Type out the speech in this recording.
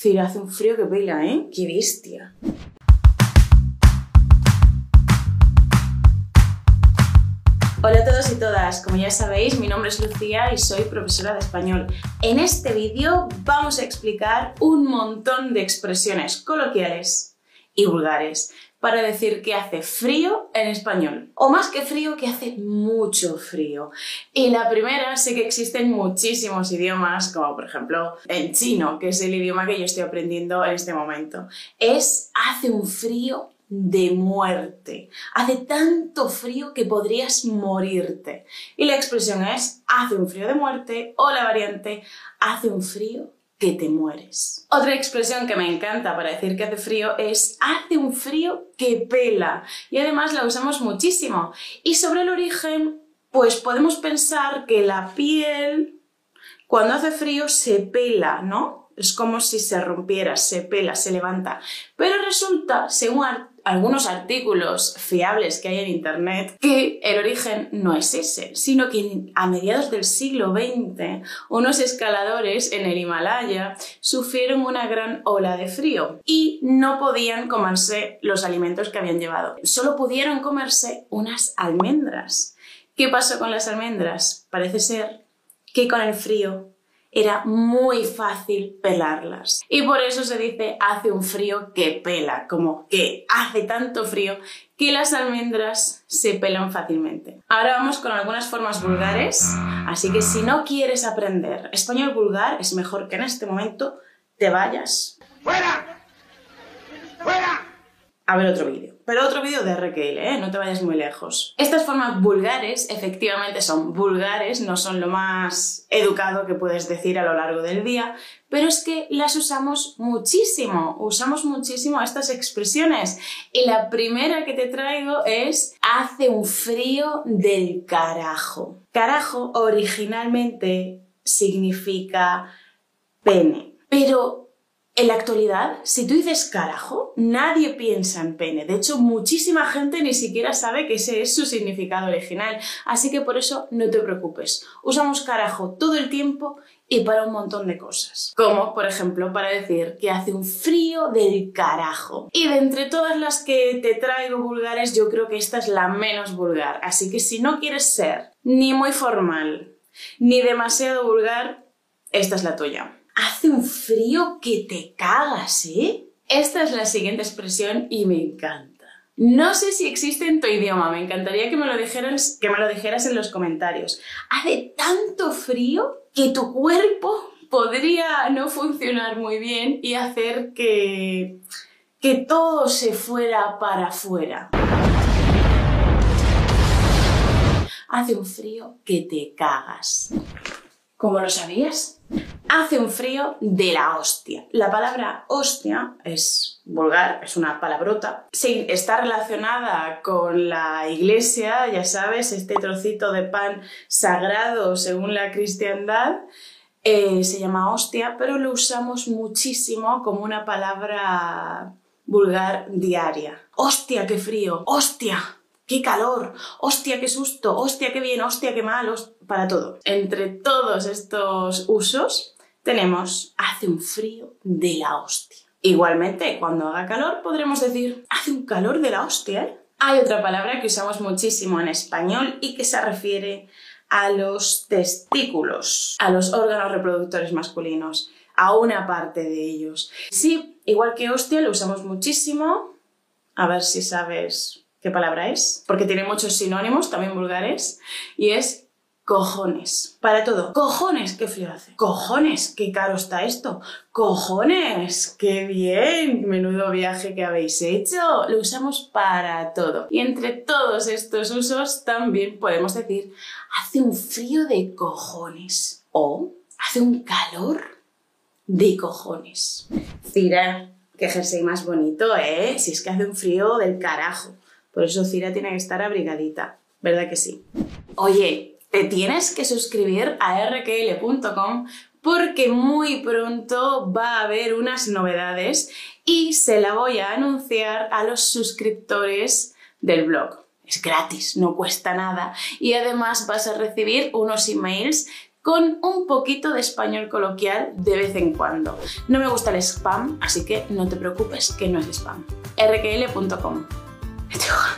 Cira, hace un frío que pela, ¿eh? ¡Qué bestia! Hola a todos y todas, como ya sabéis, mi nombre es Lucía y soy profesora de español. En este vídeo vamos a explicar un montón de expresiones coloquiales y vulgares para decir que hace frío en español. O más que frío, que hace mucho frío. Y la primera, sé que existen muchísimos idiomas, como por ejemplo en chino, que es el idioma que yo estoy aprendiendo en este momento. Es hace un frío de muerte. Hace tanto frío que podrías morirte. Y la expresión es hace un frío de muerte o la variante hace un frío que te mueres. Otra expresión que me encanta para decir que hace frío es hace un frío que pela y además la usamos muchísimo. Y sobre el origen, pues podemos pensar que la piel cuando hace frío se pela, ¿no? Es como si se rompiera, se pela, se levanta. Pero resulta, según algunos artículos fiables que hay en Internet que el origen no es ese, sino que a mediados del siglo XX unos escaladores en el Himalaya sufrieron una gran ola de frío y no podían comerse los alimentos que habían llevado. Solo pudieron comerse unas almendras. ¿Qué pasó con las almendras? Parece ser que con el frío era muy fácil pelarlas. Y por eso se dice hace un frío que pela, como que hace tanto frío que las almendras se pelan fácilmente. Ahora vamos con algunas formas vulgares, así que si no quieres aprender español vulgar, es mejor que en este momento te vayas. ¡Fuera! ¡Fuera! A ver otro vídeo pero otro vídeo de RQL, ¿eh? no te vayas muy lejos. Estas formas vulgares efectivamente son vulgares, no son lo más educado que puedes decir a lo largo del día, pero es que las usamos muchísimo, usamos muchísimo estas expresiones. Y la primera que te traigo es hace un frío del carajo. Carajo originalmente significa pene, pero en la actualidad, si tú dices carajo, nadie piensa en pene. De hecho, muchísima gente ni siquiera sabe que ese es su significado original. Así que por eso no te preocupes. Usamos carajo todo el tiempo y para un montón de cosas. Como, por ejemplo, para decir que hace un frío del carajo. Y de entre todas las que te traigo vulgares, yo creo que esta es la menos vulgar. Así que si no quieres ser ni muy formal, ni demasiado vulgar, esta es la tuya hace un frío que te cagas, ¿eh? Esta es la siguiente expresión y me encanta. No sé si existe en tu idioma, me encantaría que me lo dijeras, que me lo dijeras en los comentarios. Hace tanto frío que tu cuerpo podría no funcionar muy bien y hacer que, que todo se fuera para afuera. Hace un frío que te cagas. ¿Cómo lo sabías? hace un frío de la hostia. La palabra hostia es vulgar, es una palabrota. Sí, está relacionada con la iglesia, ya sabes, este trocito de pan sagrado según la cristiandad. Eh, se llama hostia, pero lo usamos muchísimo como una palabra vulgar diaria. ¡Hostia, qué frío! ¡Hostia! ¡Qué calor! ¡Hostia, qué susto! ¡Hostia, qué bien! ¡Hostia, qué mal! Para todo. Entre todos estos usos tenemos hace un frío de la hostia. Igualmente, cuando haga calor podremos decir hace un calor de la hostia. ¿eh? Hay otra palabra que usamos muchísimo en español y que se refiere a los testículos, a los órganos reproductores masculinos, a una parte de ellos. Sí, igual que hostia lo usamos muchísimo. A ver si sabes qué palabra es, porque tiene muchos sinónimos, también vulgares, y es cojones. Para todo. Cojones, qué frío hace. Cojones, qué caro está esto. Cojones, qué bien. Menudo viaje que habéis hecho. Lo usamos para todo. Y entre todos estos usos también podemos decir hace un frío de cojones. O hace un calor de cojones. Cira, qué jersey más bonito, ¿eh? Si es que hace un frío del carajo. Por eso Cira tiene que estar abrigadita, ¿verdad que sí? Oye, te tienes que suscribir a rkl.com porque muy pronto va a haber unas novedades y se la voy a anunciar a los suscriptores del blog. Es gratis, no cuesta nada y además vas a recibir unos emails con un poquito de español coloquial de vez en cuando. No me gusta el spam, así que no te preocupes que no es spam. rkl.com. It's.